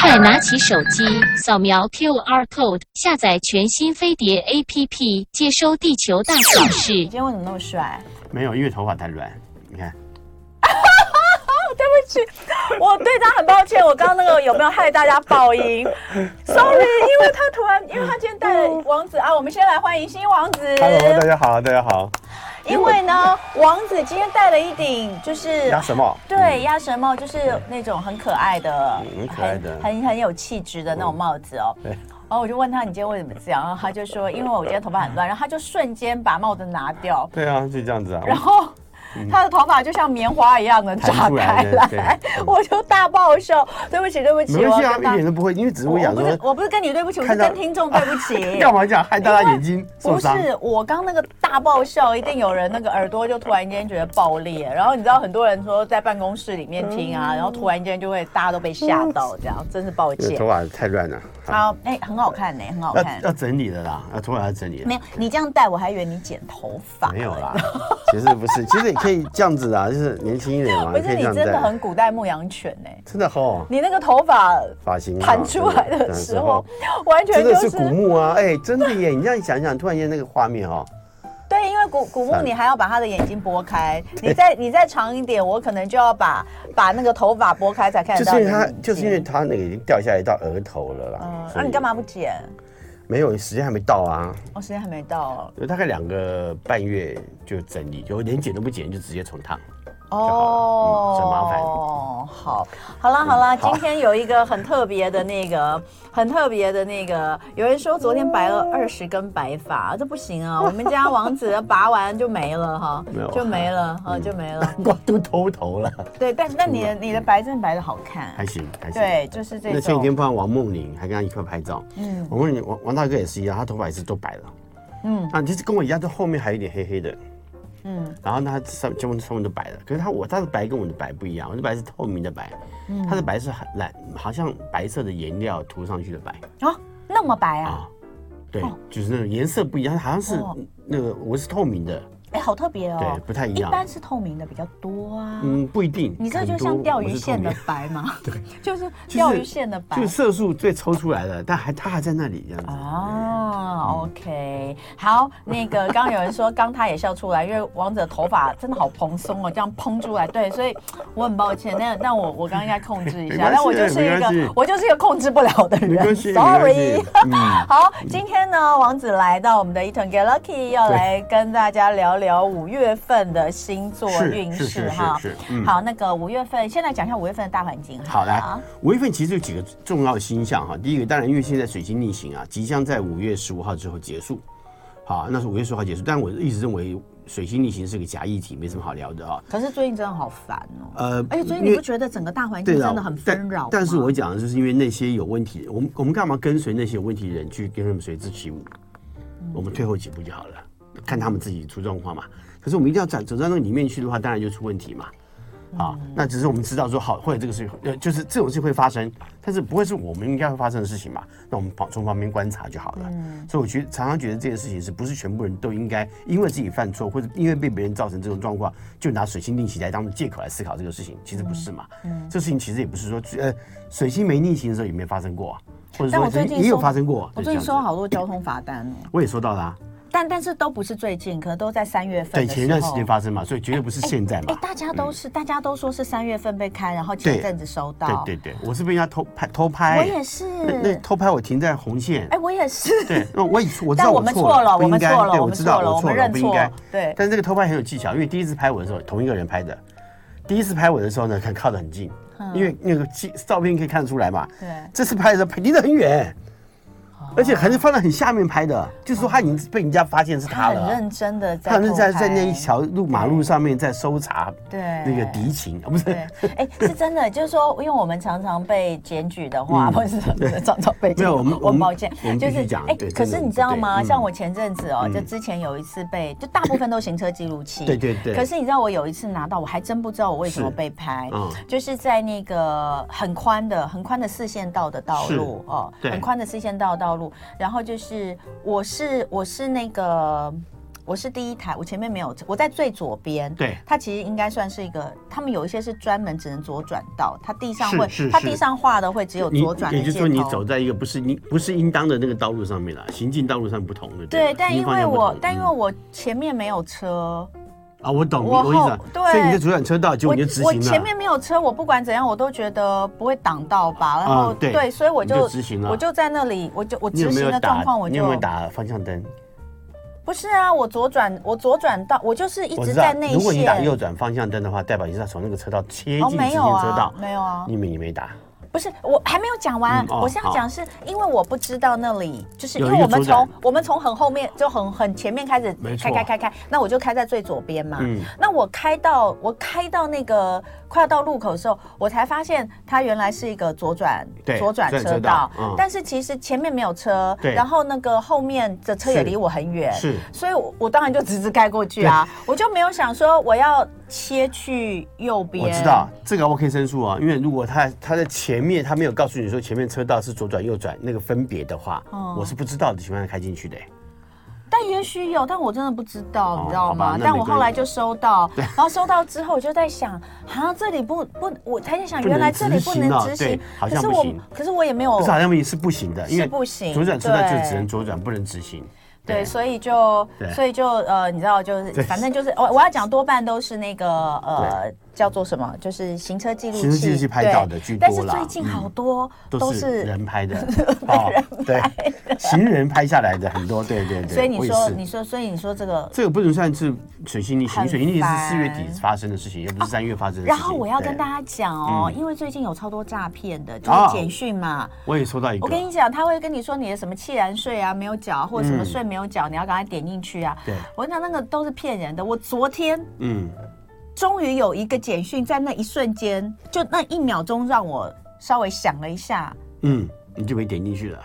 快拿起手机，扫描 QR code，下载全新飞碟 APP，接收地球大小事。你今天为什么那么帅？没有，因为头发太乱。你看，对不起，我对他很抱歉。我刚刚那个有没有害大家爆音？Sorry，因为他突然，因为他今天带了王子啊。我们先来欢迎新王子。Hello，大家好，大家好。因为呢，王子今天戴了一顶就是鸭舌帽，对，鸭舌帽就是那种很可爱的、很可爱的、很很有气质的那种帽子哦。对。然后我就问他，你今天为什么这样？然后他就说，因为我今天头发很乱，然后他就瞬间把帽子拿掉。对啊，就这样子啊。然后。他的头发就像棉花一样的炸开来，我就大爆笑。对不起，对不起，没关系啊，一点都不会，因为只是我想说，我不是跟你对不起，我是跟听众 对不起。干嘛这样害大家眼睛？不是，我刚那个大爆笑，一定有人那个耳朵就突然间觉得爆裂。然后你知道很多人说在办公室里面听啊，然后突然间就会大家都被吓到，这样真是抱歉。头发太乱了。好，哎，很好看呢，很好看。要整理的啦，要头发要整理。没有，你这样戴我还以为你剪头发。没有啦，其实不是，其实也可以这样子啊，就是年轻一点嘛。不是，你真的很古代牧羊犬呢。真的哦。你那个头发发型弹出来的时候，完全真的是古墓啊！哎，真的耶！你这样想想，突然间那个画面哈。对，因为古古墓你还要把他的眼睛拨开，你再你再长一点，我可能就要把把那个头发拨开才看得到。就是因为他，就是因为他那个已经掉下来到额头了啦。嗯，那你干嘛不剪？没有，时间还没到啊。哦，时间还没到。有大概两个半月就整理，就连剪都不剪，就直接重烫。哦，很麻烦。哦，好，好啦，好啦，今天有一个很特别的那个，很特别的那个，有人说昨天白了二十根白发，这不行啊！我们家王子拔完就没了哈，就没了哈，就没了，光都秃头了。对，但但你的你的白真的白的好看，还行还行。对，就是这种。那前几天碰到王梦玲，还跟他一块拍照。嗯，王梦玲王王大哥也是一样，他头发也是都白了。嗯，啊，其实跟我一样，这后面还有点黑黑的。嗯，然后呢，它上全部上面都白的，可是它我它的白跟我的白不一样，我的白是透明的白，嗯，它的白是很蓝，好像白色的颜料涂上去的白。啊，那么白啊？对，就是那种颜色不一样，好像是那个我是透明的。哎，好特别哦，对，不太一样。一般是透明的比较多啊。嗯，不一定。你这就像钓鱼线的白吗？对，就是钓鱼线的白，就是色素最抽出来的，但还它还在那里这样子。哦，OK，好，那个刚刚有人说，刚他也笑出来，因为王子的头发真的好蓬松哦，这样蓬出来，对，所以我很抱歉，那那我我刚刚应该控制一下，但我就是一个我就是一个控制不了的人，Sorry。好，今天呢，王子来到我们的 Eton Get Lucky，要来跟大家聊。聊五月份的星座运势哈，好，那个五月份，先来讲一下五月份的大环境。好来，五月份其实有几个重要的星象哈。第一个，当然因为现在水星逆行啊，即将在五月十五号之后结束，好，那是五月十五号结束。但我一直认为水星逆行是个假议题，没什么好聊的啊。可是最近真的好烦哦。呃，而且最近你不觉得整个大环境真的很纷扰？但是我讲的就是因为那些有问题，我们我们干嘛跟随那些有问题的人去跟他们随之起舞？我们退后几步就好了。看他们自己出状况嘛，可是我们一定要走走到那个里面去的话，当然就出问题嘛。啊，那只是我们知道说好，或者这个事情呃，就是这种事会发生，但是不会是我们应该会发生的事情嘛。那我们旁从旁边观察就好了。所以我觉得常常觉得这件事情是不是全部人都应该因为自己犯错或者因为被别人造成这种状况，就拿水星逆行来当借口来思考这个事情？其实不是嘛。嗯，这事情其实也不是说呃，水星没逆行的时候有没有发生过，或者说也有发生过。我最近收到好多交通罚单哦。我也收到啦。但但是都不是最近，可能都在三月份。对，前一段时间发生嘛，所以绝对不是现在嘛。哎，大家都是，大家都说是三月份被开，然后前阵子收到。对对对，我是被人家偷拍偷拍。我也是。那偷拍我停在红线。哎，我也是。对，那我也我知道我错了，我们错了，对，我知道我错了，不应该。对。但是这个偷拍很有技巧，因为第一次拍我的时候，同一个人拍的。第一次拍我的时候呢，看靠得很近，因为那个照片可以看得出来嘛。对。这次拍的时候离得很远。而且还是放在很下面拍的，就是说他已经被人家发现是他了。很认真的在，他好像在在那一条路马路上面在搜查，对。那个敌情，不是？哎，是真的，就是说，因为我们常常被检举的话，或者是常常被没有我们我抱歉，就是讲哎，可是你知道吗？像我前阵子哦，就之前有一次被，就大部分都行车记录器，对对对。可是你知道我有一次拿到，我还真不知道我为什么被拍，就是在那个很宽的很宽的四线道的道路哦，很宽的四线道道路。然后就是，我是我是那个，我是第一台，我前面没有车，我在最左边。对，它其实应该算是一个，他们有一些是专门只能左转道，它地上会，它地上画的会只有左转。也就是说，你走在一个不是你不是应当的那个道路上面了，行进道路上不同的。对，但因为我但因为我前面没有车。啊，我懂，我意思。对，所以你的左转车道，结果你就直行了。我前面没有车，我不管怎样，我都觉得不会挡到吧。然后对，所以我就直行了。我就在那里，我就我执行的状况，我就你有没有打方向灯？不是啊，我左转，我左转到，我就是一直在内线。如果你打右转方向灯的话，代表你是要从那个车道切进直行车道。没有啊，你没你没打。不是，我还没有讲完。我是要讲是因为我不知道那里，就是因为我们从我们从很后面就很很前面开始开开开开，那我就开在最左边嘛。那我开到我开到那个快要到路口的时候，我才发现它原来是一个左转左转车道。但是其实前面没有车，然后那个后面的车也离我很远，是，所以我当然就直直开过去啊，我就没有想说我要切去右边。我知道这个我可以申诉啊，因为如果他他在前。面他没有告诉你说前面车道是左转右转那个分别的话，哦、我是不知道的情况下开进去的。但也许有，但我真的不知道，哦、你知道吗？但我后来就收到，然后收到之后我就在想，啊，这里不不，我才在想，原来这里不能执行，好像不行。可是我，可是我也没有，不是好像也是不行的，因为不行，左转车道就只能左转，不能执行。对，所以就，所以就呃，你知道，就是反正就是我我要讲多半都是那个呃。叫做什么？就是行车记录器，行车记录器拍到的居多啦。但是最近好多 都是人拍的，对，行人拍下来的很多，对对对。所以你说，你说，所以你说这个这个不能算是水星逆行，水星逆行是四月底发生的事情，又不是三月发生的事情。然后我要跟大家讲哦，因为最近有超多诈骗的，就是简讯嘛。我也收到一个。我跟你讲，他会跟你说你的什么契然税啊没有缴，或者什么税没有缴，你要赶快点进去啊。对，我跟你讲那个都是骗人的。我昨天嗯。终于有一个简讯，在那一瞬间，就那一秒钟，让我稍微想了一下，嗯，你就没点进去了，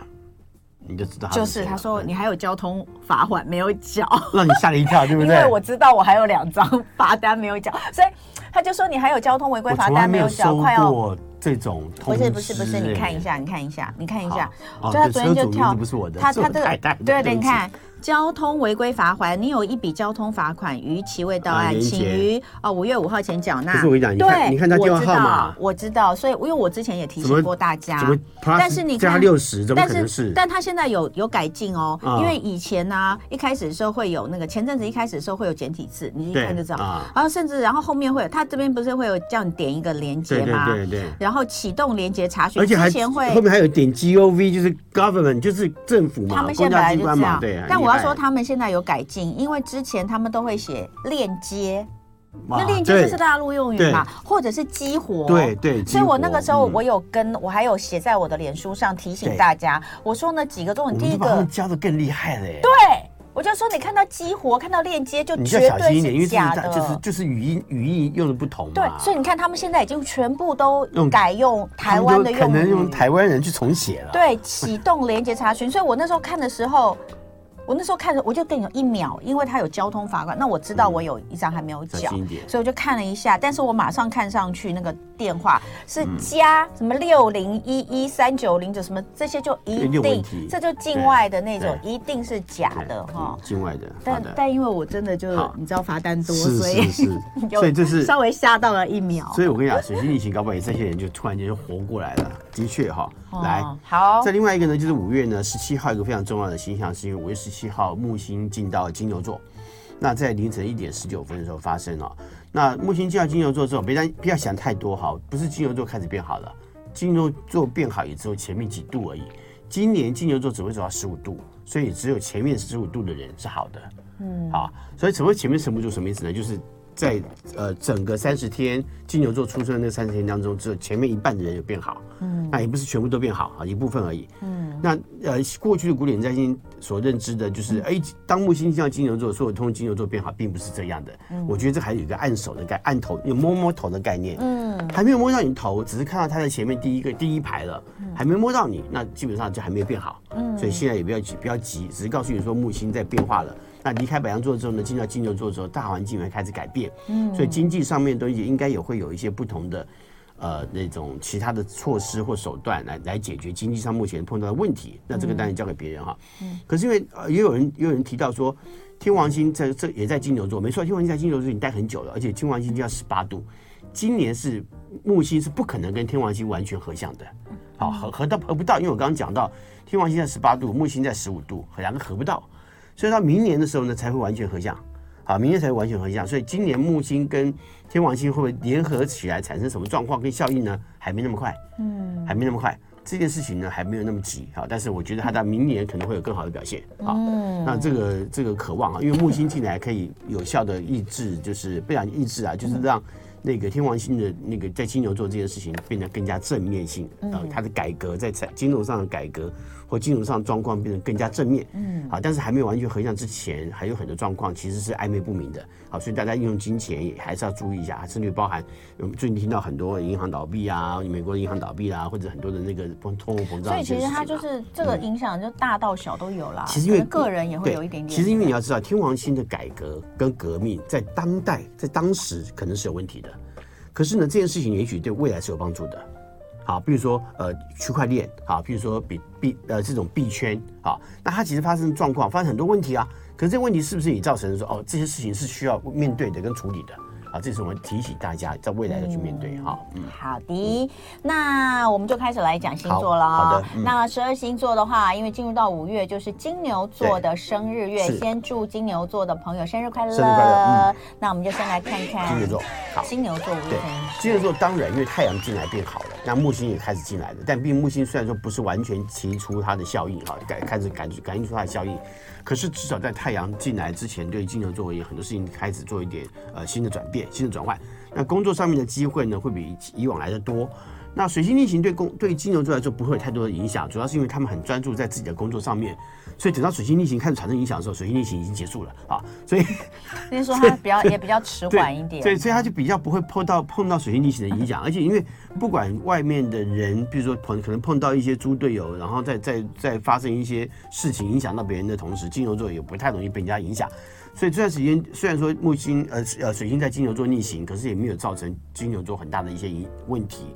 你就知道。就是他说你还有交通罚款没有缴，让你吓了一跳，对不对？因为我知道我还有两张罚单没有缴，所以他就说你还有交通违规罚单没有缴，快要这种不是不是不是，你看一下，你看一下，你看一下，就他昨天就跳，他他这个对对，你看。交通违规罚锾，你有一笔交通罚款逾期未到案，请于哦五月五号前缴纳。可是我跟你讲，你看，你看他电话号码，我知道，所以因为我之前也提醒过大家，但是你加六十，怎么可能是？但他现在有有改进哦，因为以前呢，一开始的时候会有那个前阵子一开始的时候会有简体字，你一看就知道，然后甚至然后后面会有，他这边不是会有叫你点一个连接吗？对对对，然后启动连接查询，而且还后面还有点 gov，就是 government，就是政府嘛，公家机关嘛，对啊。但我要说他们现在有。改进，因为之前他们都会写链接，那链接就是大陆用语嘛，或者是激活，对对。所以我那个时候我有跟我还有写在我的脸书上提醒大家，我说那几个重点，第一个教的更厉害了耶。对，我就说你看到激活，看到链接就绝对是假的，就是就是语音语义用的不同。对，所以你看他们现在已经全部都改用台湾的用，可能用台湾人去重写了。对，启动连接查询。所以我那时候看的时候。我那时候看着，我就跟你有一秒，因为他有交通罚款，那我知道我有一张还没有缴，嗯、所以我就看了一下，但是我马上看上去那个电话是加什么六零一一三九零九什么这些就一定，这就境外的那种，一定是假的哈。境外的，但但因为我真的就是你知道罚单多，是是是，所以这是稍微吓到了一秒。所以我跟你讲，水星逆行搞不好也这些人就突然间就活过来了，的确哈。来，好。再另外一个呢，就是五月呢十七号一个非常重要的星象，是因为五月十七号木星进到金牛座，那在凌晨一点十九分的时候发生了。那木星进到金牛座之后，别担不要想太多哈，不是金牛座开始变好了，金牛座变好也只有前面几度而已。今年金牛座只会走到十五度，所以只有前面十五度的人是好的。嗯，好，所以所谓前面十五度什么意思呢？就是。在呃整个三十天金牛座出生的那三十天当中，只有前面一半的人有变好，嗯，那也不是全部都变好啊，一部分而已，嗯，那呃过去的古典占星所认知的就是，哎、嗯，当木星进到金牛座，所有通金牛座变好，并不是这样的，嗯，我觉得这还有一个按手的概按头，有摸摸头的概念，嗯，还没有摸到你头，只是看到他在前面第一个第一排了，还没摸到你，那基本上就还没有变好，嗯，所以现在也不要急，不要急，只是告诉你说木星在变化了。那离开白羊座之后呢，进到金牛座之后，大环境会开始改变，嗯，所以经济上面的东西应该也会有一些不同的，呃，那种其他的措施或手段来来解决经济上目前碰到的问题。那这个当然交给别人哈，嗯，可是因为呃也有人也有人提到说，天王星在这也在金牛座，没错，天王星在金牛座已经待很久了，而且天王星就要十八度。今年是木星是不可能跟天王星完全合相的，好合合到合不到，因为我刚刚讲到天王星在十八度，木星在十五度，两个合不到，所以到明年的时候呢才会完全合相，好，明年才会完全合相。所以今年木星跟天王星会不会联合起来产生什么状况跟效应呢？还没那么快，嗯，还没那么快。这件事情呢还没有那么急啊，但是我觉得它到明年可能会有更好的表现啊。嗯，那这个这个渴望啊，因为木星进来可以有效的抑制，就是不然抑制啊，就是让。那个天王星的那个在金牛座这件事情变得更加正面性，呃，它的改革在财金融上的改革或金融上状况变得更加正面，嗯，好，但是还没有完全合相之前，还有很多状况其实是暧昧不明的，好，所以大家运用金钱也还是要注意一下，甚至包含我们最近听到很多银行倒闭啊，美国的银行倒闭啊，或者很多的那个通货膨胀，所以其实它就是这个影响就大到小都有啦。其实因为个人也会有一点点。其实因为你要知道，天王星的改革跟革命在当代在当时可能是有问题的。可是呢，这件事情也许对未来是有帮助的，好，比如说呃区块链，好，比如说比币呃这种币圈，好，那它其实发生状况，发生很多问题啊，可是这个问题是不是你造成的说哦这些事情是需要面对的跟处理的？啊，这是我们提醒大家在未来要去面对哈。嗯，好的，那我们就开始来讲星座了。好的，那十二星座的话，因为进入到五月就是金牛座的生日月，先祝金牛座的朋友生日快乐。生日快乐。嗯，那我们就先来看看金牛座。好，金牛座五月份。金牛座当然因为太阳进来变好了，那木星也开始进来了，但并木星虽然说不是完全提出它的效应哈，感开始感感应出它的效应。可是至少在太阳进来之前，对金牛座也很多事情开始做一点呃新的转变、新的转换。那工作上面的机会呢，会比以往来的多。那水星逆行对工对金牛座来说不会有太多的影响，主要是因为他们很专注在自己的工作上面。所以等到水星逆行开始产生影响的时候，水星逆行已经结束了啊。所以，所以说它比较也比较迟缓一点。对，所以它就比较不会碰到碰到水星逆行的影响。而且因为不管外面的人，比如说碰可能碰到一些猪队友，然后再再再发生一些事情影响到别人的同时，金牛座也不太容易被人家影响。所以这段时间虽然说木星呃呃水星在金牛座逆行，可是也没有造成金牛座很大的一些问题。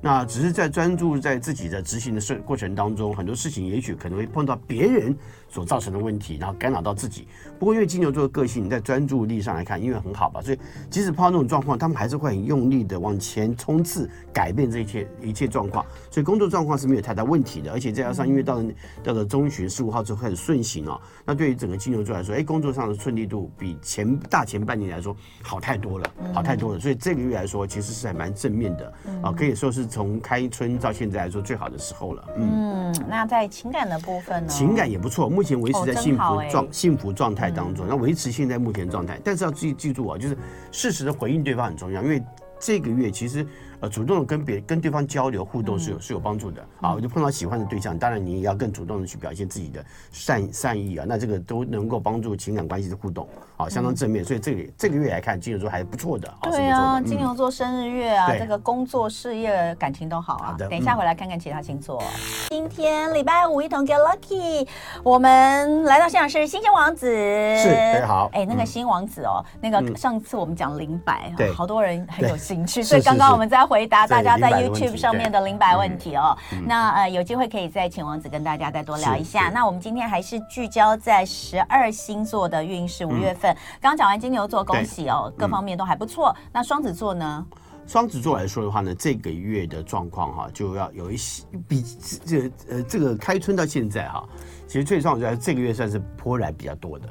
那只是在专注在自己的执行的事过程当中，很多事情也许可能会碰到别人所造成的问题，然后干扰到自己。不过因为金牛座的个性，在专注力上来看，因为很好吧，所以即使碰到这种状况，他们还是会很用力的往前冲刺，改变这一切一切状况。所以工作状况是没有太大问题的。而且再加上因为到了到了中旬十五号之后开始顺行哦，那对于整个金牛座来说，哎，工作上的顺利度比前大前半年来说好太多了，好太多了。所以这个月来说，其实是还蛮正面的啊，可以说是。从开春到现在来说，最好的时候了。嗯，那在情感的部分呢？情感也不错，目前维持在幸福状幸福状态当中。那维持现在目前状态，但是要记记住啊，就是适时的回应对方很重要，因为这个月其实。主动的跟别跟对方交流互动是有是有帮助的啊！我就碰到喜欢的对象，当然你也要更主动的去表现自己的善善意啊，那这个都能够帮助情感关系的互动啊，相当正面。所以这个这个月来看，金牛座还是不错的。对啊，金牛座生日月啊，这个工作事业感情都好啊。等一下回来看看其他星座。今天礼拜五一同 get lucky，我们来到现场是星星王子，是大家好。哎，那个星王子哦，那个上次我们讲灵摆，好多人很有兴趣，所以刚刚我们在。回答大家在 YouTube 上面的灵摆问题哦。那呃，有机会可以再请王子跟大家再多聊一下。那我们今天还是聚焦在十二星座的运势，五月份。刚讲完金牛座，恭喜哦，各方面都还不错。那双子座呢？双子座来说的话呢，这个月的状况哈，就要有一些比这呃这个开春到现在哈，其实最重要的这个月算是波澜比较多的。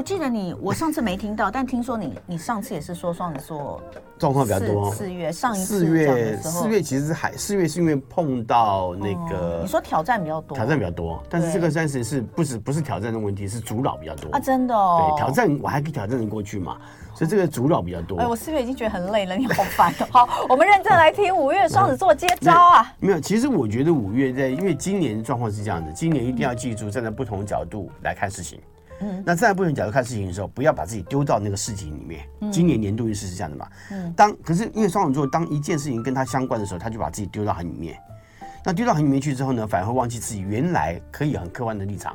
我记得你，我上次没听到，但听说你，你上次也是说双子座状况比较多。四月上一次四月四月其实还四月是因为碰到那个、哦、你说挑战比较多，挑战比较多，但是这个暂时是不是不是挑战的问题，是阻扰比较多啊，真的哦。对，挑战我还可以挑战的过去嘛，所以这个阻扰比较多。哎，我四月已经觉得很累了，你好烦哦。好，我们认真来听五月双子座接 招啊。没有，其实我觉得五月在，因为今年状况是这样的，今年一定要记住站在不同角度来看事情。嗯，那站在不同角度看事情的时候，不要把自己丢到那个事情里面。嗯、今年年度运势是这样的嘛？嗯，当可是因为双子座，当一件事情跟他相关的时候，他就把自己丢到很里面。那丢到很里面去之后呢，反而会忘记自己原来可以很客观的立场。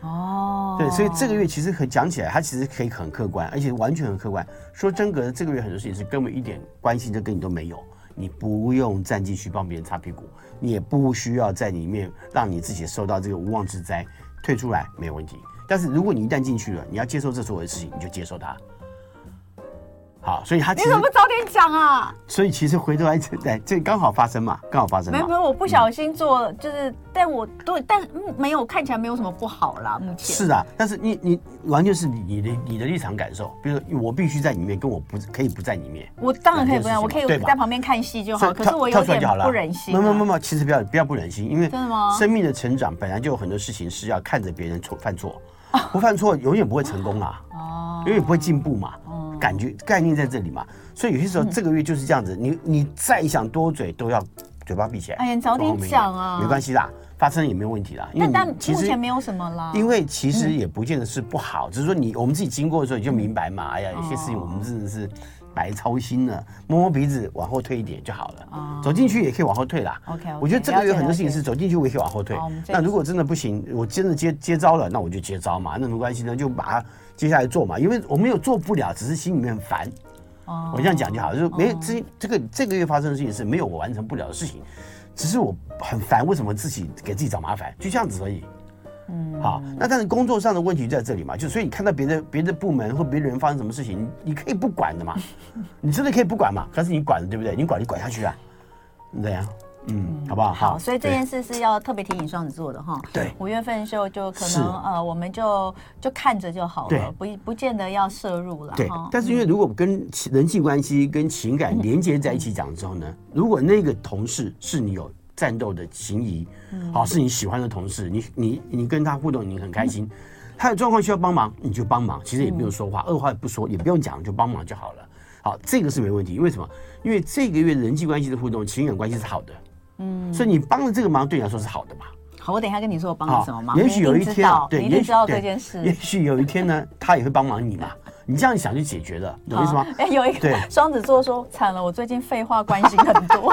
哦，对，所以这个月其实很讲起来，他其实可以很客观，而且完全很客观。说真格的，这个月很多事情是根本一点关系都跟你都没有，你不用站进去帮别人擦屁股，你也不需要在里面让你自己受到这个无妄之灾。退出来没有问题，但是如果你一旦进去了，你要接受这所有的事情，你就接受它。好，所以他你怎么不早点讲啊？所以其实回头来，对，这刚好发生嘛，刚好发生。没有没有，我不小心做，嗯、就是，但我对，但没有看起来没有什么不好啦，目前。是啊，但是你你完全是你你的你的立场感受，比如说我必须在里面，跟我不可以不在里面。我当然可以不在，我可以在旁边看戏就好。可是我有点不忍心、啊。没有没有，其实不要不要不忍心，因为真的吗？生命的成长本来就有很多事情是要看着别人错犯错，不犯错永远不会成功啊，哦，永远不会进步嘛。感觉概念在这里嘛，所以有些时候这个月就是这样子，嗯、你你再想多嘴都要嘴巴闭起来。哎呀，早点讲啊，没关系啦，发生也没有问题啦。但但目前没有什么啦。因为其实也不见得是不好，嗯、只是说你我们自己经过的时候你就明白嘛。哎呀，有些事情我们真的是白操心了，摸摸鼻子往后退一点就好了。哦、走进去也可以往后退啦。OK，, okay 我觉得这个月有很多事情是走进去我也可以往后退。那如果真的不行，我真的接接招了，那我就接招嘛，那没关系呢，就把它接下来做嘛。因为我没有做不了，只是心里面很烦。我这样讲就好，就是没这这个这个月发生的事情是没有我完成不了的事情，只是我很烦，为什么自己给自己找麻烦？就这样子而已。嗯，好，那但是工作上的问题在这里嘛，就所以你看到别的别的部门或别的人发生什么事情，你你可以不管的嘛，你真的可以不管嘛，可是你管了对不对？你管你管下去啊，对呀。嗯，好不好？好，所以这件事是要特别提醒双子座的哈。对，五月份的时候就可能呃，我们就就看着就好了，不不见得要摄入了。对，但是因为如果跟人际关系跟情感连接在一起讲之后呢，如果那个同事是你有战斗的情谊，好，是你喜欢的同事，你你你跟他互动你很开心，他有状况需要帮忙你就帮忙，其实也不用说话，二话也不说，也不用讲，就帮忙就好了。好，这个是没问题，因为什么？因为这个月人际关系的互动，情感关系是好的。嗯，所以你帮了这个忙对你来说是好的嘛？好，我等一下跟你说我帮你什么忙。也许有一天，对，你一定知道这件事。也许有一天呢，他也会帮忙你嘛？你这样想就解决了，有意思吗？哎，有一个双子座说惨了，我最近废话关心很多。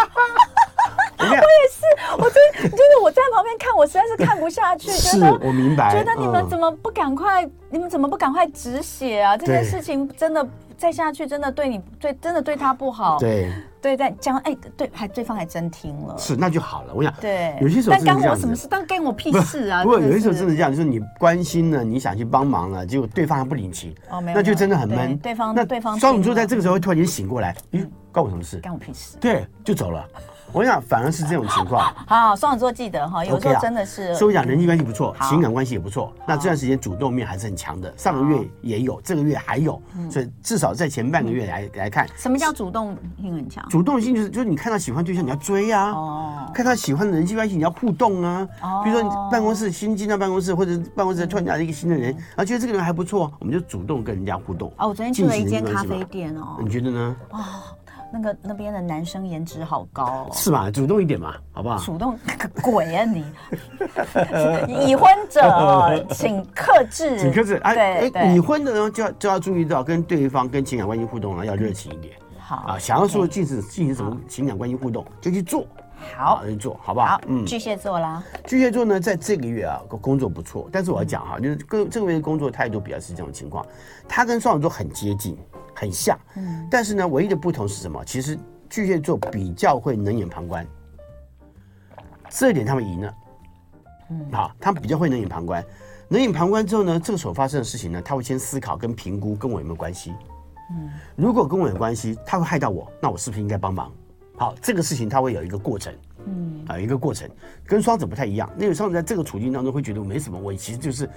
我也是，我真就是我在旁边看，我实在是看不下去。是我明白，觉得你们怎么不赶快？你们怎么不赶快止血啊？这件事情真的再下去，真的对你对真的对他不好。对。对，在讲哎，对，还对方还真听了，是那就好了。我想，对，有些时候但干我什么事？但干我屁事啊！不过有些时候真的这样，就是你关心了，你想去帮忙了，结果对方还不领情，哦，没有，那就真的很闷。对方，那对方双子座在这个时候会突然间醒过来，嗯，关我什么事？干我屁事？对，就走了。我想反而是这种情况。好，双子座记得哈，有时候真的是。所以我讲人际关系不错，情感关系也不错。那这段时间主动面还是很强的，上个月也有，这个月还有，所以至少在前半个月来来看。什么叫主动性很强？主动性就是就是你看到喜欢对象你要追啊，哦，看到喜欢的人际关系你要互动啊。哦。比如说你办公室新进到办公室，或者办公室突然来了一个新的人，啊，觉得这个人还不错，我们就主动跟人家互动。哦，我昨天去了一间咖啡店哦。你觉得呢？哦。那个那边的男生颜值好高哦，是吧？主动一点嘛，好不好？主动个鬼啊你！已婚者请克制，请克制。哎哎，已婚的人就要就要注意到跟对方跟情感关系互动啊，要热情一点。好啊，想要说进行进行什么情感关系互动，就去做。好，去做好不好？嗯，巨蟹座啦。巨蟹座呢，在这个月啊，工作不错，但是我要讲哈，就是跟这个月的工作态度比较是这种情况，他跟双子座很接近。很像，嗯，但是呢，唯一的不同是什么？其实巨蟹座比较会冷眼旁观，这一点他们赢了，嗯，好，他们比较会冷眼旁观，冷眼旁观之后呢，这个时候发生的事情呢，他会先思考跟评估跟我有没有关系，嗯，如果跟我有关系，他会害到我，那我是不是应该帮忙？好，这个事情他会有一个过程。嗯啊，一个过程跟双子不太一样。那个双子在这个处境当中会觉得没什么，我其实就是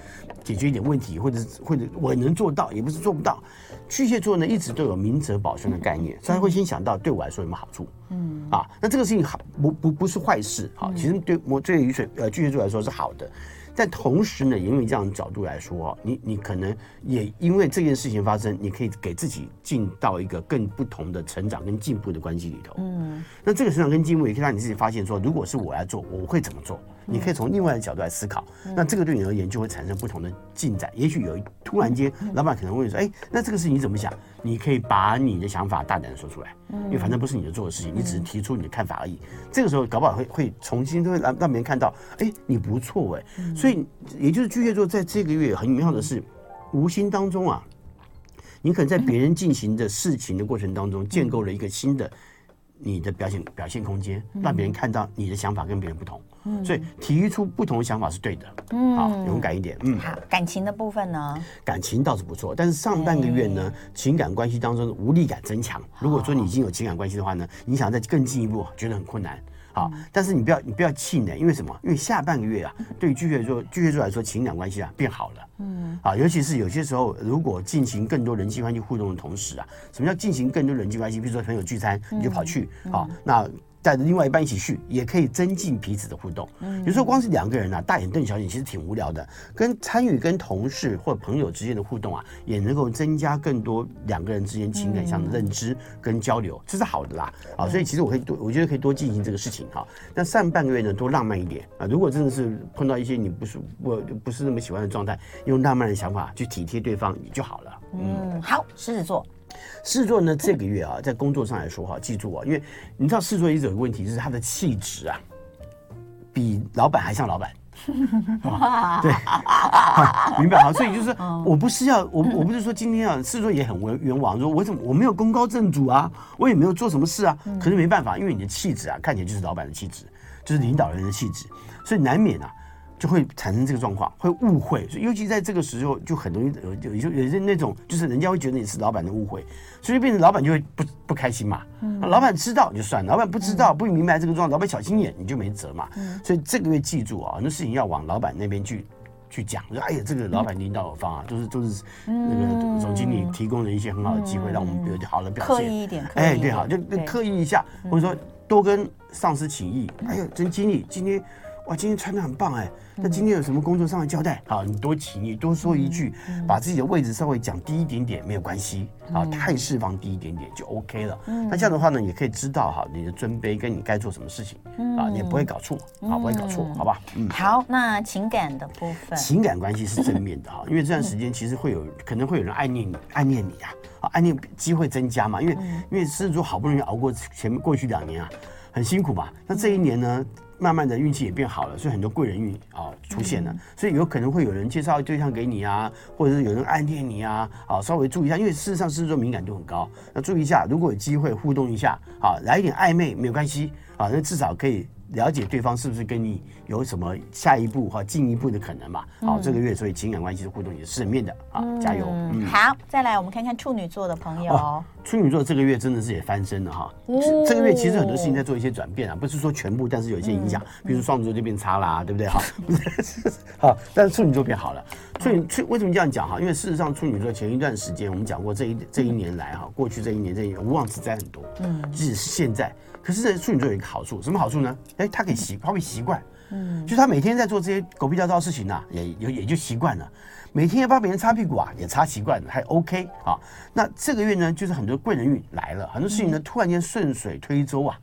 解决一点问题，或者或者我能做到，也不是做不到。巨蟹座呢，一直都有明哲保身的概念，所以他会先想到对我来说有没有好处。嗯啊，那这个事情好不不不是坏事。好，其实对我对于水呃巨蟹座来说是好的。但同时呢，因为这样的角度来说，你你可能也因为这件事情发生，你可以给自己进到一个更不同的成长跟进步的关系里头。嗯，那这个成长跟进步也可以让你自己发现说，如果是我来做，我会怎么做？你可以从另外的角度来思考，那这个对你而言就会产生不同的进展。也许有一突然间，老板可能会说：“哎，那这个事情你怎么想？”你可以把你的想法大胆的说出来，因为反正不是你的做的事情，你只是提出你的看法而已。这个时候搞不好会会重新都会让让别人看到，哎，你不错哎。所以也就是巨蟹座在这个月很妙的是，无形当中啊，你可能在别人进行的事情的过程当中，建构了一个新的。你的表现表现空间，让别人看到你的想法跟别人不同。嗯，所以提出不同的想法是对的。嗯，好，勇敢一点。嗯，好，感情的部分呢？感情倒是不错，但是上半个月呢，情感关系当中的无力感增强。如果说你已经有情感关系的话呢，你想再更进一步，觉得很困难。好，但是你不要你不要气馁，因为什么？因为下半个月啊，对于巨蟹座巨蟹座来说，情感关系啊变好了。嗯，啊，尤其是有些时候，如果进行更多人际关系互动的同时啊，什么叫进行更多人际关系？比如说朋友聚餐，你就跑去，好，那。带着另外一半一起去，也可以增进彼此的互动。嗯，有时候光是两个人啊，大眼瞪小眼，其实挺无聊的。跟参与跟同事或朋友之间的互动啊，也能够增加更多两个人之间情感上的认知跟交流，这是好的啦。啊，所以其实我可以多，我觉得可以多进行这个事情哈。那上半个月呢，多浪漫一点啊。如果真的是碰到一些你不是我不是那么喜欢的状态，用浪漫的想法去体贴对方也就好了。嗯，好，狮子座。狮子座呢，这个月啊，在工作上来说哈，记住啊，因为你知道狮子座一直有个问题，就是他的气质啊，比老板还像老板。啊、对，明白哈。所以就是，我不是要我，我不是说今天啊，狮子座也很冤冤枉，说我怎么我没有功高震主啊，我也没有做什么事啊，可是没办法，因为你的气质啊，看起来就是老板的气质，就是领导人的气质，所以难免啊。就会产生这个状况，会误会，尤其在这个时候，就很容易有有有些那种，就是人家会觉得你是老板的误会，所以变成老板就会不不开心嘛。嗯，老板知道就算，老板不知道不明白这个状况，老板小心眼你就没辙嘛。嗯，所以这个月记住啊，很多事情要往老板那边去去讲，说哎呀，这个老板领导方啊，都是都是那个总经理提供了一些很好的机会，让我们有好的表现。刻意一点，哎，对，好，就刻意一下，或者说多跟上司请益。哎呀，真经理今天。哇，今天穿的很棒哎！那今天有什么工作上的交代？好，你多请你多说一句，把自己的位置稍微讲低一点点没有关系，啊，态势放低一点点就 OK 了。那这样的话呢，也可以知道哈，你的尊卑跟你该做什么事情啊，你也不会搞错，啊，不会搞错，好吧？嗯，好，那情感的部分，情感关系是正面的哈，因为这段时间其实会有可能会有人暗恋你，暗恋你啊，啊，爱念机会增加嘛，因为因为狮子座好不容易熬过前面过去两年啊，很辛苦嘛，那这一年呢？慢慢的运气也变好了，所以很多贵人运啊出现了，所以有可能会有人介绍对象给你啊，或者是有人暗恋你啊，啊稍微注意一下，因为事实上狮子座敏感度很高，那注意一下，如果有机会互动一下，啊来一点暧昧没有关系啊，那至少可以。了解对方是不是跟你有什么下一步或进一步的可能嘛？好，这个月所以情感关系的互动也是正面的啊，加油！嗯，好，再来我们看看处女座的朋友。处女座这个月真的是也翻身了哈。这个月其实很多事情在做一些转变啊，不是说全部，但是有一些影响。比如双子座就变差啦，对不对？哈，好，但是处女座变好了。处女处为什么这样讲哈？因为事实上处女座前一段时间我们讲过，这一这一年来哈，过去这一年这一年无妄之灾很多。嗯，即使是现在。可是这处女座有一个好处，什么好处呢？哎，他可以习，他会习惯，嗯，就他每天在做这些狗屁倒灶的事情呢、啊，也也也就习惯了。每天要帮别人擦屁股啊，也擦习惯了，还 OK 啊。那这个月呢，就是很多贵人运来了，很多事情呢突然间顺水推舟啊，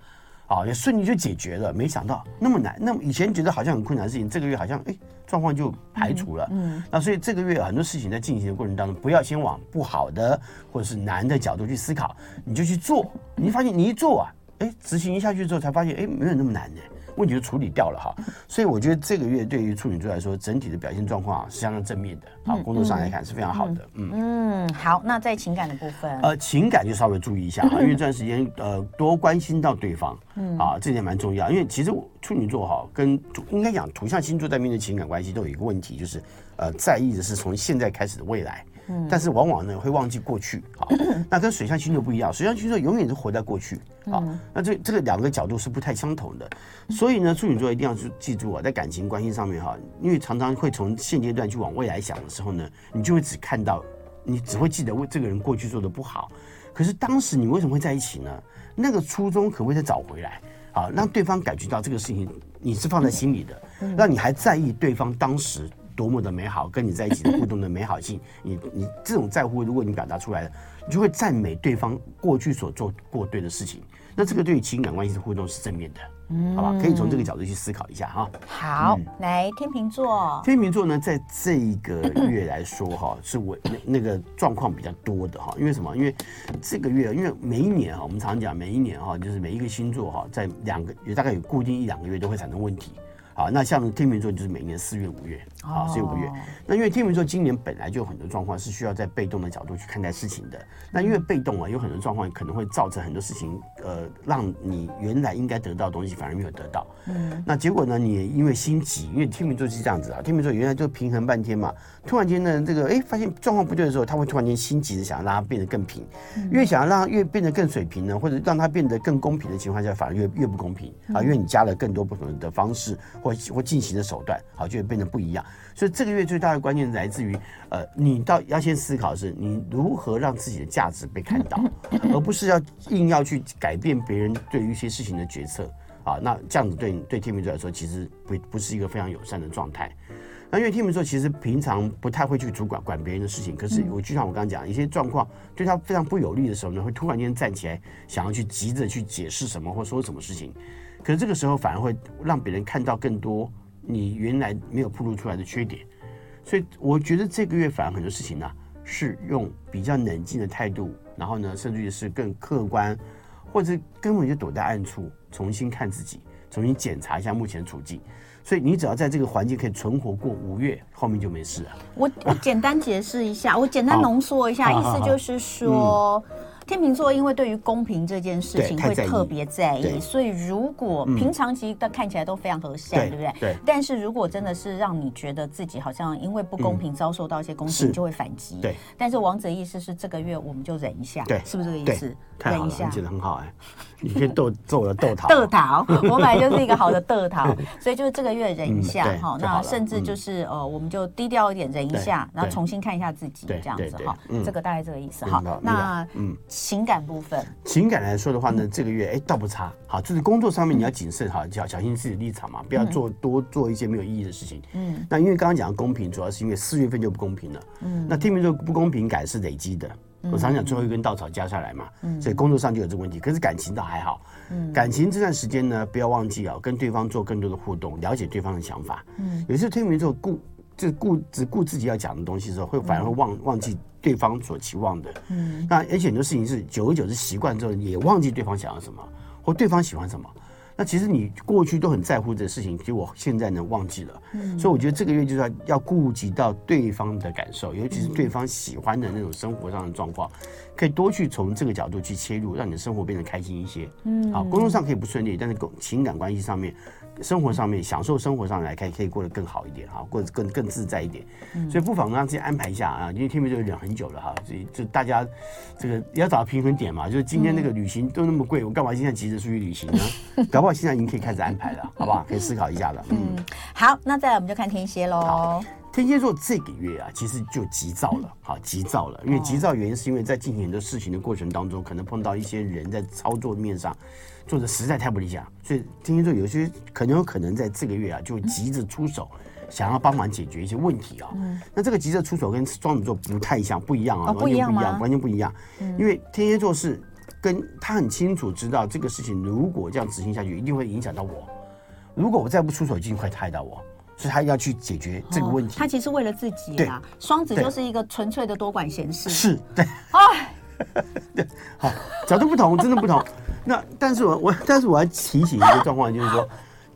啊，也顺利就解决了。没想到那么难，那么以前觉得好像很困难的事情，这个月好像哎状况就排除了。嗯，嗯，那所以这个月很多事情在进行的过程当中，不要先往不好的或者是难的角度去思考，你就去做，你发现你一做啊。哎，执行一下去之后，才发现哎，没有那么难的，问题就处理掉了哈。所以我觉得这个月对于处女座来说，整体的表现状况啊是相当正面的啊，工作上来看是非常好的。嗯嗯，好，那在情感的部分，呃，情感就稍微注意一下哈，因为这段时间呃多关心到对方，嗯啊，这点蛮重要。因为其实处女座哈跟应该讲土象星座在面对情感关系都有一个问题，就是呃在意的是从现在开始的未来。但是往往呢会忘记过去。啊，那跟水象星座不一样，水象星座永远是活在过去。啊，那这这个两个角度是不太相同的，所以呢处女座一定要去记住啊，在感情关系上面哈，因为常常会从现阶段去往未来想的时候呢，你就会只看到，你只会记得为这个人过去做的不好，可是当时你为什么会在一起呢？那个初衷可不可以再找回来？啊？让对方感觉到这个事情你是放在心里的，让你还在意对方当时。多么的美好，跟你在一起的互动的美好性，你你这种在乎，如果你表达出来了，你就会赞美对方过去所做过对的事情，那这个对于情感关系的互动是正面的，嗯，好吧，可以从这个角度去思考一下哈。好，嗯、来天秤座，天秤座呢，在这一个月来说哈，是我那那个状况比较多的哈，因为什么？因为这个月，因为每一年哈，我们常讲每一年哈，就是每一个星座哈，在两个也大概有固定一两个月都会产生问题。好，那像天秤座就是每年四月、五月，好，四月、五月。那因为天秤座今年本来就有很多状况是需要在被动的角度去看待事情的。那因为被动啊，有很多状况可能会造成很多事情，呃，让你原来应该得到的东西反而没有得到。嗯。那结果呢？你也因为心急，因为天秤座是这样子啊，天秤座原来就平衡半天嘛，突然间呢，这个哎发现状况不对的时候，他会突然间心急的想要让它变得更平。越想要让它越变得更水平呢，或者让它变得更公平的情况下，反而越越不公平啊，因为你加了更多不同的方式。或或进行的手段，好，就会变得不一样。所以这个月最大的关键来自于，呃，你到要先思考的是，你如何让自己的价值被看到，而不是要硬要去改变别人对于一些事情的决策啊。那这样子对对天秤座来说，其实不不是一个非常友善的状态。那因为天秤座其实平常不太会去主管管别人的事情，可是我就像我刚刚讲，一些状况对他非常不有利的时候呢，会突然间站起来，想要去急着去解释什么或说什么事情。可是这个时候反而会让别人看到更多你原来没有暴露出来的缺点，所以我觉得这个月反而很多事情呢是用比较冷静的态度，然后呢甚至于是更客观，或者根本就躲在暗处重新看自己，重新检查一下目前的处境。所以你只要在这个环境可以存活过五月，后面就没事了。我我简单解释一下，我简单浓缩一下，意思就是说。天秤座因为对于公平这件事情会特别在意，所以如果平常其实他看起来都非常和善，对不对？对。但是如果真的是让你觉得自己好像因为不公平遭受到一些攻击，你就会反击。对。但是王子的意思是这个月我们就忍一下，对，是不是这个意思？忍一下，你觉得很好哎。你可以逗逗我的逗桃。逗桃，我本来就是一个好的逗桃，所以就是这个月忍一下哈。那甚至就是呃，我们就低调一点忍一下，然后重新看一下自己这样子哈。这个大概这个意思哈。那嗯。情感部分，情感来说的话呢，这个月哎倒不差，好，就是工作上面你要谨慎哈，要小心自己的立场嘛，不要做多做一些没有意义的事情。嗯，那因为刚刚讲的公平，主要是因为四月份就不公平了。嗯，那天秤座不公平感是累积的，我常讲最后一根稻草加下来嘛，所以工作上就有这个问题。可是感情倒还好，嗯。感情这段时间呢，不要忘记啊，跟对方做更多的互动，了解对方的想法。嗯，有时候天秤座顾就顾只顾自己要讲的东西的时候，会反而会忘忘记。对方所期望的，嗯，那而且很多事情是久而久之习惯之后，也忘记对方想要什么，或对方喜欢什么。那其实你过去都很在乎这个事情，结果现在呢忘记了。嗯，所以我觉得这个月就是要要顾及到对方的感受，尤其是对方喜欢的那种生活上的状况，可以多去从这个角度去切入，让你的生活变得开心一些。嗯，好，工作上可以不顺利，但是情感关系上面。生活上面享受生活上来看，可以过得更好一点哈，过得更更自在一点。所以不妨让自己安排一下啊，因为天平就忍很久了哈，所以就大家这个要找到平衡点嘛。就是今天那个旅行都那么贵，我干嘛现在急着出去旅行呢？搞不好现在已经可以开始安排了，好不好？可以思考一下了。嗯，好，那再来我们就看天蝎喽。天蝎座这个月啊，其实就急躁了，好急躁了，因为急躁原因是因为在进行很多事情的过程当中，可能碰到一些人在操作面上。做的实在太不理想，所以天蝎座有些可能有可能在这个月啊，就急着出手，想要帮忙解决一些问题啊。嗯。那这个急着出手跟双子座不太像，不一样啊，完全不一样，完全不一样。嗯。因为天蝎座是跟他很清楚知道这个事情如果这样执行下去，一定会影响到我。如果我再不出手，一定会害到我，所以他要去解决这个问题。他其实为了自己啊。双子就是一个纯粹的多管闲事。是对。哎。对，好，角度不同，真的不同。那但是我我但是我要提醒一个状况，就是说，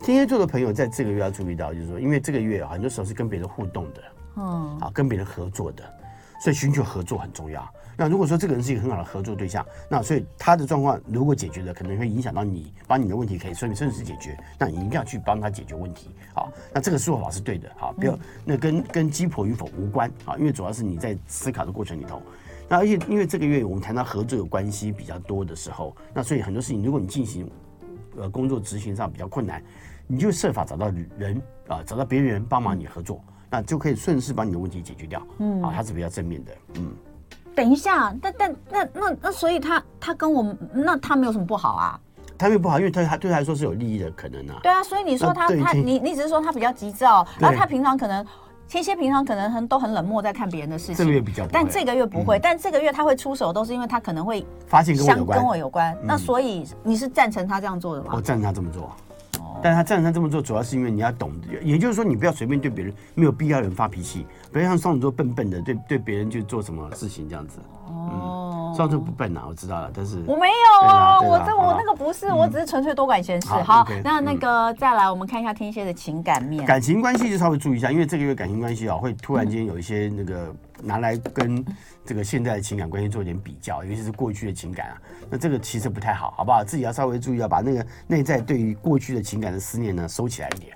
天蝎座的朋友在这个月要注意到，就是说，因为这个月很多时候是跟别人互动的，嗯，啊，跟别人合作的，所以寻求合作很重要。那如果说这个人是一个很好的合作对象，那所以他的状况如果解决了，可能会影响到你，把你的问题可以顺顺势解决，那你一定要去帮他解决问题。好，那这个说法是对的，好，不要那跟跟鸡婆与否无关啊，因为主要是你在思考的过程里头。那而且因为这个月我们谈到合作有关系比较多的时候，那所以很多事情如果你进行呃工作执行上比较困难，你就设法找到人啊，找到别人帮忙你合作，那就可以顺势把你的问题解决掉。嗯，啊，它是比较正面的。嗯，等一下，但但那那那所以他他跟我们那他没有什么不好啊？他没有不好，因为他他对他来说是有利益的可能啊。对啊，所以你说他他你你只是说他比较急躁，然后他平常可能。天蝎平常可能很都很冷漠，在看别人的事情。这个月比较，但这个月不会。但这个月他会出手，都是因为他可能会发现跟我有关。跟我有关。那所以你是赞成他这样做的吗？我赞成他这么做。哦。但是他赞成他这么做，主要是因为你要懂，也就是说你不要随便对别人没有必要的人发脾气，不要像双子座笨笨的对对别人去做什么事情这样子。哦。双子不笨啊，我知道了，但是我没有啊，我这我那个不是，我只是纯粹多管闲事。好那那个再来，我们看一下天蝎的情感面。感情关系就稍微注意一下，因为这个月感情关系啊，会突然间有一些那个拿来跟这个现在的情感关系做一点比较，尤其是过去的情感啊，那这个其实不太好，好不好？自己要稍微注意，要把那个内在对于过去的情感的思念呢收起来一点。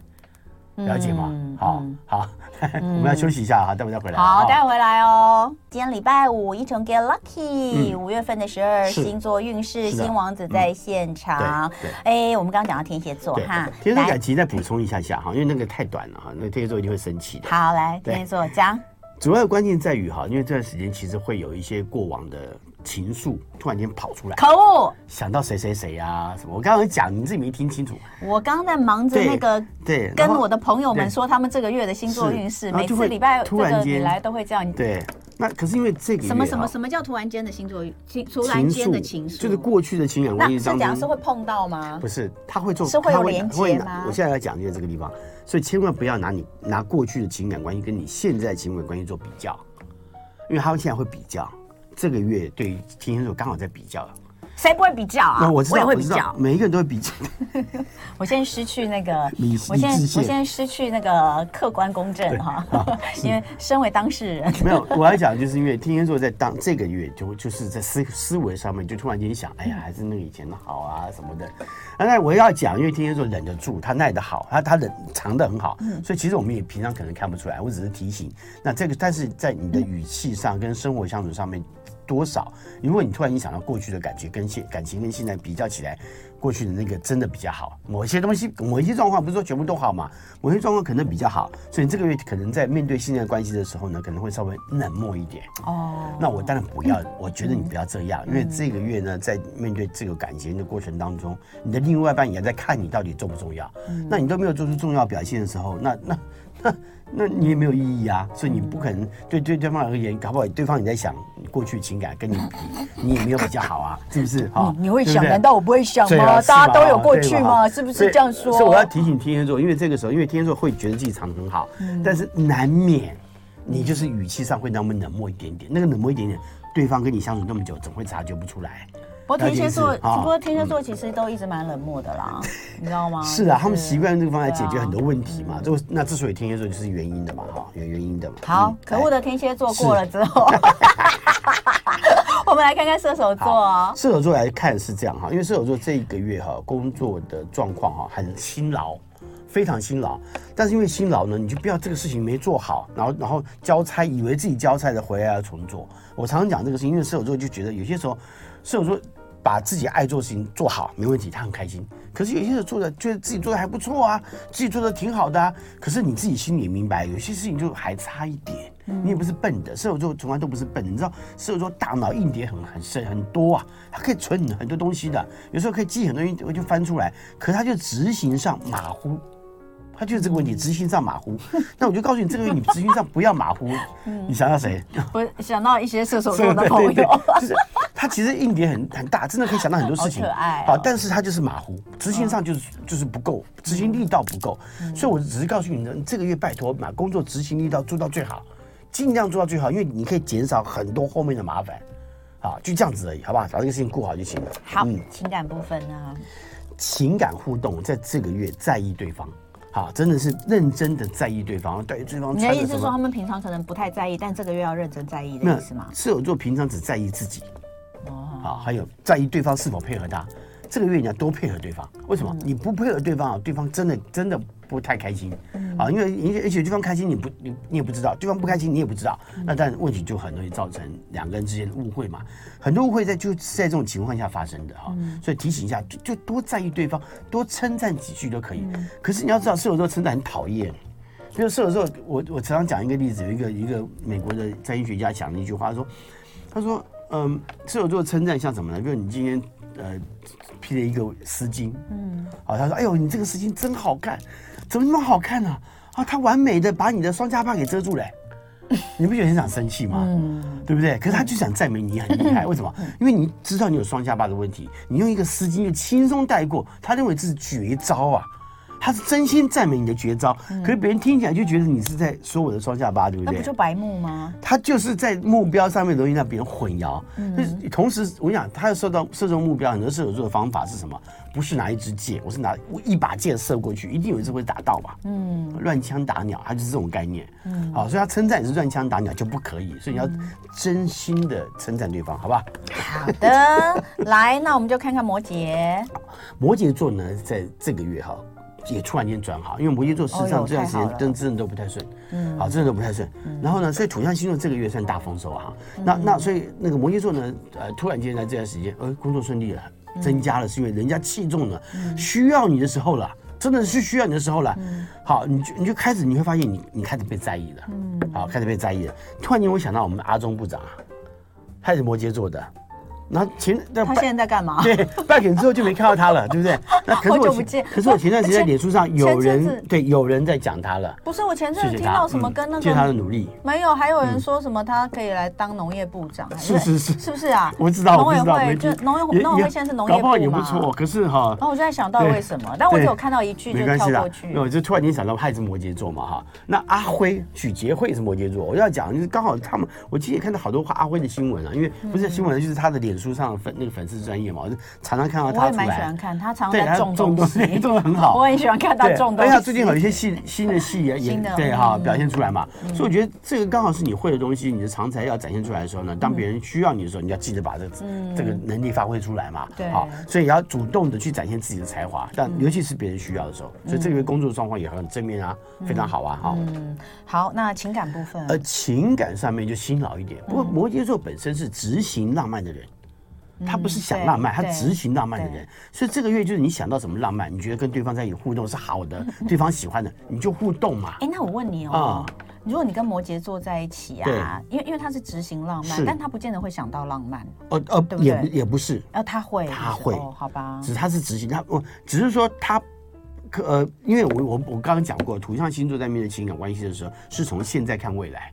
了解吗？嗯好好，我们要休息一下哈，待会再回来。好，哦待会回来哦。今天礼拜五，一成 get lucky，嗯五月份的十二星座运势，新王子在现场对。哎，我们刚刚讲到天蝎座哈，，天蝎座来感情再补充一下下哈，因为那个太短了哈，那个天蝎座一定会生气的。好，来天蝎座讲。主要的关键在于哈，因为这段时间其实会有一些过往的情愫突然间跑出来，可恶！想到谁谁谁呀什么。我刚刚讲你自己没听清楚，我刚刚在忙着那个，对，跟我的朋友们说他们这个月的星座运势，每次礼拜这突然间来都会这样。对。那可是因为这个什么什么什么叫突然间的星座运情突然间的情愫？就是过去的情感关那是讲系当中是会碰到吗不？是，他会做，是会有连接吗我现在要讲就是这个地方，所以千万不要拿你拿过去的情感关系跟你现在的情感关系做比较，因为他们现在会比较。这个月对于天蝎座刚好在比较，谁不会比较啊？那我知道，也会比较。每一个人都会比较。我现在失去那个 理，我现在理智线我现在失去那个客观公正哈，因为身为当事人，没有，我要讲就是因为天蝎座在当这个月就就是在思思维上面就突然间想，哎呀，还是那个以前的好啊什么的。那我要讲，因为天蝎座忍得住，他耐得好，他他忍藏得很好，所以其实我们也平常可能看不出来。我只是提醒，那这个但是在你的语气上跟生活相处上面。多少？如果你突然一想到过去的感觉跟现感情跟现在比较起来，过去的那个真的比较好。某一些东西，某一些状况不是说全部都好嘛？某些状况可能比较好，所以这个月可能在面对现在关系的时候呢，可能会稍微冷漠一点。哦，那我当然不要，我觉得你不要这样，因为这个月呢，在面对这个感情的过程当中，你的另外一半也在看你到底重不重要。那你都没有做出重要表现的时候，那那那那你也没有意义啊。所以你不可能对对对方而言，搞不好对方也在想过去情感跟你比，你也没有比较好啊，是不是？哈，你会想，对对难道我不会想吗？啊大家都有过去吗？是不是这样说？所以我要提醒天蝎座，因为这个时候，因为天蝎座会觉得自己藏得很好，但是难免你就是语气上会那么冷漠一点点。那个冷漠一点点，对方跟你相处那么久，总会察觉不出来。不过天蝎座，不过天蝎座其实都一直蛮冷漠的啦，你知道吗？是啊，他们习惯用这个方法来解决很多问题嘛。就那之所以天蝎座就是原因的嘛，哈，有原因的嘛。好嗯，可恶的天蝎座过了之后，我们来看看射手座哦。射手座来看是这样哈，因为射手座这一个月哈工作的状况哈很辛劳，非常辛劳。但是因为辛劳呢，你就不要这个事情没做好，然后然后交差，以为自己交差的回来要重做。我常常讲这个事情，因为射手座就觉得有些时候射手座把自己爱做的事情做好没问题，他很开心。可是有些时候做的觉得自己做的还不错啊，自己做的挺好的啊。可是你自己心里也明白，有些事情就还差一点。你也不是笨的，射手座从来都不是笨的。你知道射手座大脑硬碟很很深很多啊，它可以存很多东西的，有时候可以记很多东西，我就翻出来。可是他就执行上马虎。他就是这个问题，执行上马虎。那我就告诉你，这个月你执行上不要马虎。你想到谁？我想到一些射手座的朋友，就是他其实硬碟很很大，真的可以想到很多事情。好可爱哦好，但是他就是马虎，执行上就是就是不够，执行力道不够。所以我只是告诉你，你这个月拜托把工作执行力道做到最好，尽量做到最好，因为你可以减少很多后面的麻烦。好，就这样子而已，好不好？把这个事情顾好就行了。好嗯，情感部分呢？情感互动在这个月在意对方，好，真的是认真的在意对方，对对方你的？意思是说他们平常可能不太在意，但这个月要认真在意的意思吗？射手座平常只在意自己，哦，好，还有在意对方是否配合他。这个月你要多配合对方，为什么？你不配合对方啊，对方真的真的不太开心。啊，因为而且而且对方开心你不你你也不知道，对方不开心你也不知道，那但问题就很容易造成两个人之间的误会嘛，很多误会在就在这种情况下发生的哈，所以提醒一下，就就多在意对方，多称赞几句都可以。可是你要知道，射手座称赞很讨厌。比如射手座，我我常常讲一个例子，有一个一个美国的占星学家讲了一句话，说，他说，嗯，射手座称赞像什么呢？比如你今天呃披了一个丝巾，嗯，好，他说，哎呦，你这个丝巾真好看，怎么那么好看呢？啊，他完美的把你的双下巴给遮住了，你不觉得很想生气吗？嗯，对不对？可是他就想赞美你很厉害，为什么？因为你知道你有双下巴的问题，你用一个丝巾就轻松带过，他认为这是绝招啊。他是真心赞美你的绝招，可是别人听起来就觉得你是在说我的双下巴，对不对？那不就白目吗？他就是在目标上面容易让别人混淆。嗯，同时我跟你讲，他要受到射中目标，很多射手座的方法是什么？不是拿一支箭，我是拿我一把箭射过去，一定有一次会打到吧。嗯，乱枪打鸟，它就是这种概念。嗯，好，所以他称赞你是乱枪打鸟就不可以，所以你要真心的称赞对方，好不好？好的，来，那我们就看看摩羯。摩羯座呢，在这个月哈，也突然间转好，因为摩羯座事实际上这段时间真真的都不太顺，嗯，好，真的都不太顺。然后呢，所以土象星座这个月算大丰收啊。那那所以那个摩羯座呢，呃，突然间在这段时间，呃，工作顺利了。增加了，是因为人家器重了，需要你的时候了，真的是需要你的时候了。好，你就你就开始你会发现你你开始被在意了，好，开始被在意了。突然间我想到我们阿中部长啊，他是摩羯座的。然后前他现在在干嘛？对，半年之后就没看到他了，对不对？那可是我可是我前段时间在脸书上有人对有人在讲他了。不是我前阵子听到什么跟那个谢谢他的努力，没有，还有人说什么他可以来当农业部长，是是是，是不是啊？我知道，农委会就农业农委会现在是农业部嘛，搞不好也不错。可是哈，然后我就在想到为什么，但我只有看到一句就跳过去。我就突然间想到他也是摩羯座嘛哈。那阿辉许杰辉是摩羯座，我要讲就是刚好他们，我今天也看到好多阿辉的新闻啊，因为不是新闻，就是他的脸书上粉那个。粉丝专业嘛，我就常常看到他出来。我也蛮喜欢看他，常常在种东西，种的很好。我很喜欢看他种东西。而且最近有一些新新的戏也也对哈表现出来嘛，所以我觉得这个刚好是你会的东西，你的长才要展现出来的时候呢，当别人需要你的时候，你要记得把这个这个能力发挥出来嘛。对，好，所以要主动的去展现自己的才华，但尤其是别人需要的时候，所以这个工作状况也很正面啊，非常好啊。哈，嗯，好，那情感部分，呃，情感上面就辛劳一点。不过摩羯座本身是执行浪漫的人。他不是想浪漫，他执行浪漫的人，所以这个月就是你想到什么浪漫，你觉得跟对方在一起互动是好的，对方喜欢的，你就互动嘛。哎，那我问你哦，如果你跟摩羯座在一起啊，因为因为他是执行浪漫，但他不见得会想到浪漫。呃呃，也也不是，呃，他会，他会，好吧？只是他是执行，他我只是说他可呃，因为我我我刚刚讲过，土象星座在面对情感关系的时候，是从现在看未来。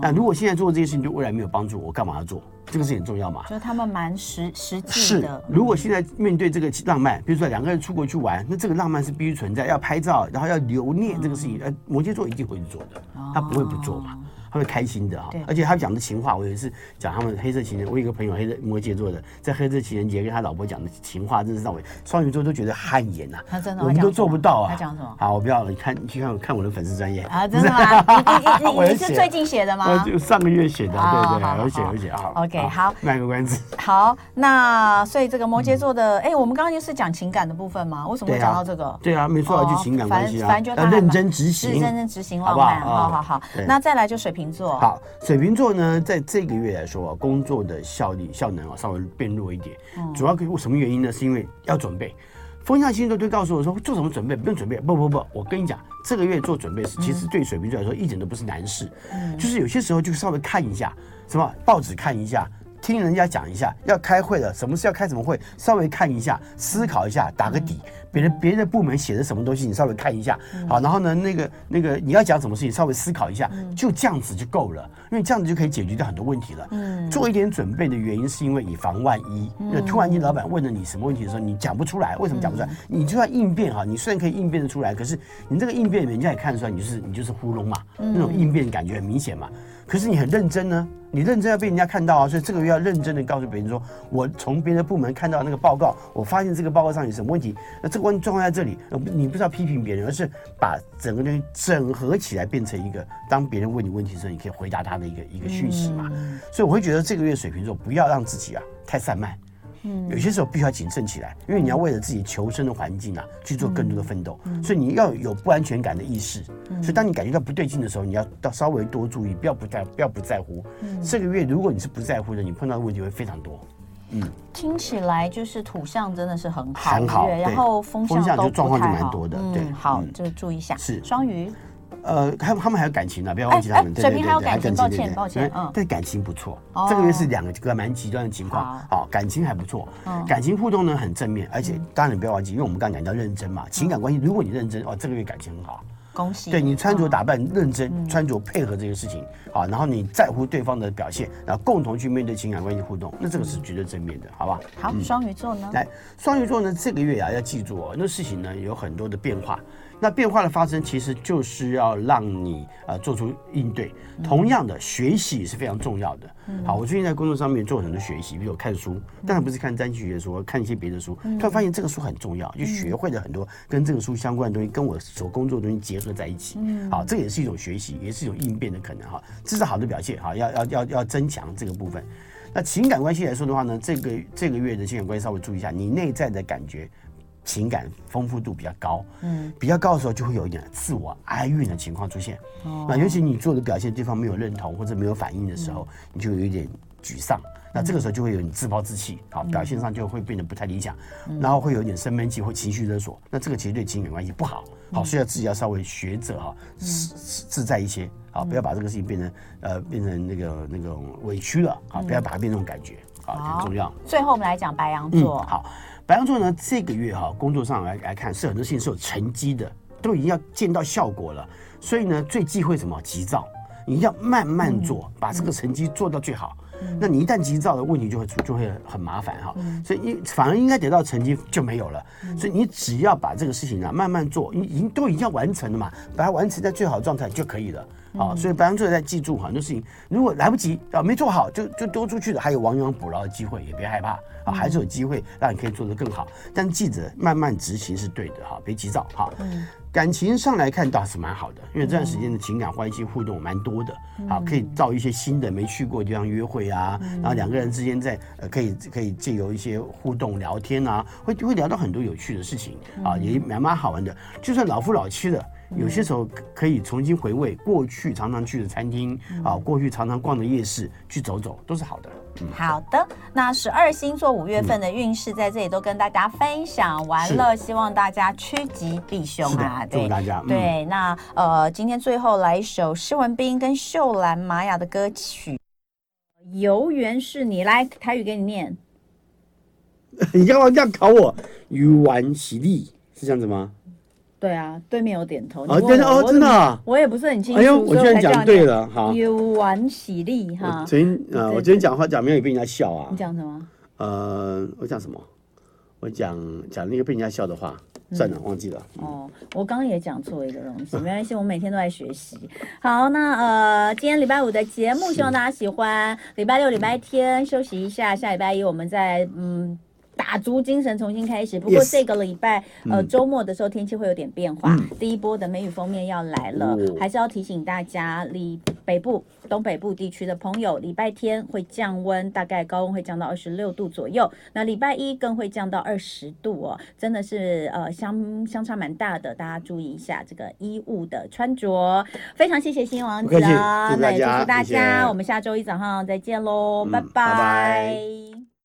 那如果现在做这些事情对未来没有帮助，我干嘛要做？这个是很重要嘛？就是他们蛮实实际的。是，如果现在面对这个浪漫，比如说两个人出国去玩，那这个浪漫是必须存在，要拍照，然后要留念这个事情，呃，摩羯座一定会去做的，他不会不做嘛。会开心的哈，而且他讲的情话，我有一次讲他们黑色情人，我有一个朋友黑色摩羯座的，在黑色情人节跟他老婆讲的情话，真是让我双鱼座都觉得汗颜呐。他真的，我们都做不到啊。他讲什么？好，我不要了，你看，你去看看我的粉丝专业啊，真的吗？你你你你是最近写的吗？就上个月写的，对对，有写有写啊。OK，好，卖个关子。好，那所以这个摩羯座的，哎，我们刚刚就是讲情感的部分嘛？为什么会讲到这个？对啊，没错，就情感关系啊，反正就要认真执行，认真执行浪漫。好好好，那再来就水瓶座。好。水瓶座呢，在这个月来说啊，工作的效率、效能啊，稍微变弱一点。主要为什么原因呢？是因为要准备。风象星座都告诉我说，做什么准备？不用准备。不不不，我跟你讲，这个月做准备是，其实对水瓶座来说一点都不是难事。就是有些时候就稍微看一下，什么报纸看一下。听人家讲一下，要开会了，什么事要开什么会，稍微看一下，思考一下，打个底。别人别的部门写的什么东西，你稍微看一下，好，然后呢，那个那个你要讲什么事情，稍微思考一下，就这样子就够了，因为这样子就可以解决掉很多问题了。嗯，做一点准备的原因是因为以防万一。那突然间老板问了你什么问题的时候，你讲不出来，为什么讲不出来？你就算应变哈，你虽然可以应变得出来，可是你这个应变人家也看得出来，你就是你就是糊弄嘛，那种应变感觉很明显嘛。可是你很认真呢，你认真要被人家看到啊，所以这个月要认真的告诉别人说，我从别的部门看到那个报告，我发现这个报告上有什么问题，那这个问题状况在这里，你不是要批评别人，而是把整个东西整合起来，变成一个当别人问你问题的时候，你可以回答他的一个一个讯息嘛。所以我会觉得这个月水瓶座不要让自己啊太散漫。有些时候必须要谨慎起来，因为你要为了自己求生的环境啊去做更多的奋斗，所以你要有不安全感的意识。所以当你感觉到不对劲的时候，你要到稍微多注意，不要不在不要不在乎。这个月如果你是不在乎的，你碰到的问题会非常多。嗯，听起来就是土象真的是很好，很好，然后风象都状况就蛮多的。对，好，就注意一下。是双鱼。呃，他他们还有感情呢，不要忘记他们。水瓶还有感情，抱歉抱歉。嗯，但感情不错。这个月是两个蛮极端的情况。好，感情还不错。感情互动呢很正面，而且当然你不要忘记，因为我们刚刚讲到认真嘛，情感关系，如果你认真哦，这个月感情很好。恭喜。对，你穿着打扮认真，穿着配合这个事情，好，然后你在乎对方的表现，然后共同去面对情感关系互动，那这个是绝对正面的，好吧？好，双鱼座呢？来，双鱼座呢，这个月啊要记住哦，那事情呢有很多的变化。那变化的发生，其实就是要让你呃做出应对。同样的，学习也是非常重要的。好，我最近在工作上面做很多学习，比如我看书，当然不是看占星学的书，看一些别的书，突然发现这个书很重要，就学会了很多跟这个书相关的东西，跟我所工作的东西结合在一起。好，这也是一种学习，也是一种应变的可能哈，这是好的表现哈，要要要要增强这个部分。那情感关系来说的话呢，这个这个月的情感关系稍微注意一下，你内在的感觉。情感丰富度比较高，嗯，比较高的时候就会有一点自我哀怨的情况出现。哦，那尤其你做的表现对方没有认同或者没有反应的时候，你就有一点沮丧。那这个时候就会有你自暴自弃，好，表现上就会变得不太理想，然后会有一点生闷气或情绪勒索。那这个其实对情感关系不好，好，所以要自己要稍微学着哈，自自在一些，好，不要把这个事情变成呃变成那个那个委屈了，好，不要把它变成那种感觉，好，很重要。最后我们来讲白羊座，好。白羊座呢，这个月哈，工作上来来看是很多事情是有成绩的，都已经要见到效果了，所以呢，最忌讳什么？急躁，你要慢慢做，把这个成绩做到最好。那你一旦急躁的问题就会出，就会很麻烦哈。所以你反而应该得到成绩就没有了。所以你只要把这个事情呢慢慢做，你已经都已经要完成了嘛，把它完成在最好的状态就可以了。好，所以白羊座在记住很多事情，如果来不及啊，没做好就就丢出去了，还有亡羊补牢的机会，也别害怕啊，还是有机会让你可以做得更好。但记着慢慢执行是对的哈，别急躁哈。感情上来看倒是蛮好的，因为这段时间的情感关系互动蛮多的，好，可以到一些新的没去过的地方约会啊，然后两个人之间在呃可以可以借由一些互动聊天啊，会会聊到很多有趣的事情啊，也蛮蛮好玩的，就算老夫老妻的。有些时候可以重新回味过去常常去的餐厅啊，过去常常逛的夜市，去走走都是好的。嗯，好的，那十二星座五月份的运势在这里都跟大家分享完了，希望大家趋吉避凶啊！对，祝大家。对，那呃，今天最后来一首施文斌跟秀兰玛雅的歌曲《游园是你》，来台语给你念。你干嘛这样考我？游园喜力是这样子吗？对啊，对面有点头。哦，真的哦，真的，我也不是很清楚。哎呦，我居然讲对了，哈！有玩喜力哈。昨天啊，我今天讲话讲没有被人家笑啊。你讲什么？呃，我讲什么？我讲讲那个被人家笑的话，算了，忘记了。哦，我刚刚也讲错一个东西，没关系，我每天都在学习。好，那呃，今天礼拜五的节目，希望大家喜欢。礼拜六、礼拜天休息一下，下礼拜一我们再嗯。打足精神重新开始。不过这个礼拜呃，周末的时候天气会有点变化。嗯、第一波的梅雨锋面要来了，哦、还是要提醒大家，离北部、东北部地区的朋友，礼拜天会降温，大概高温会降到二十六度左右。那礼拜一更会降到二十度哦，真的是呃相相差蛮大的，大家注意一下这个衣物的穿着。非常谢谢新王子，那也祝福大家，我们下周一早上再见喽。拜拜。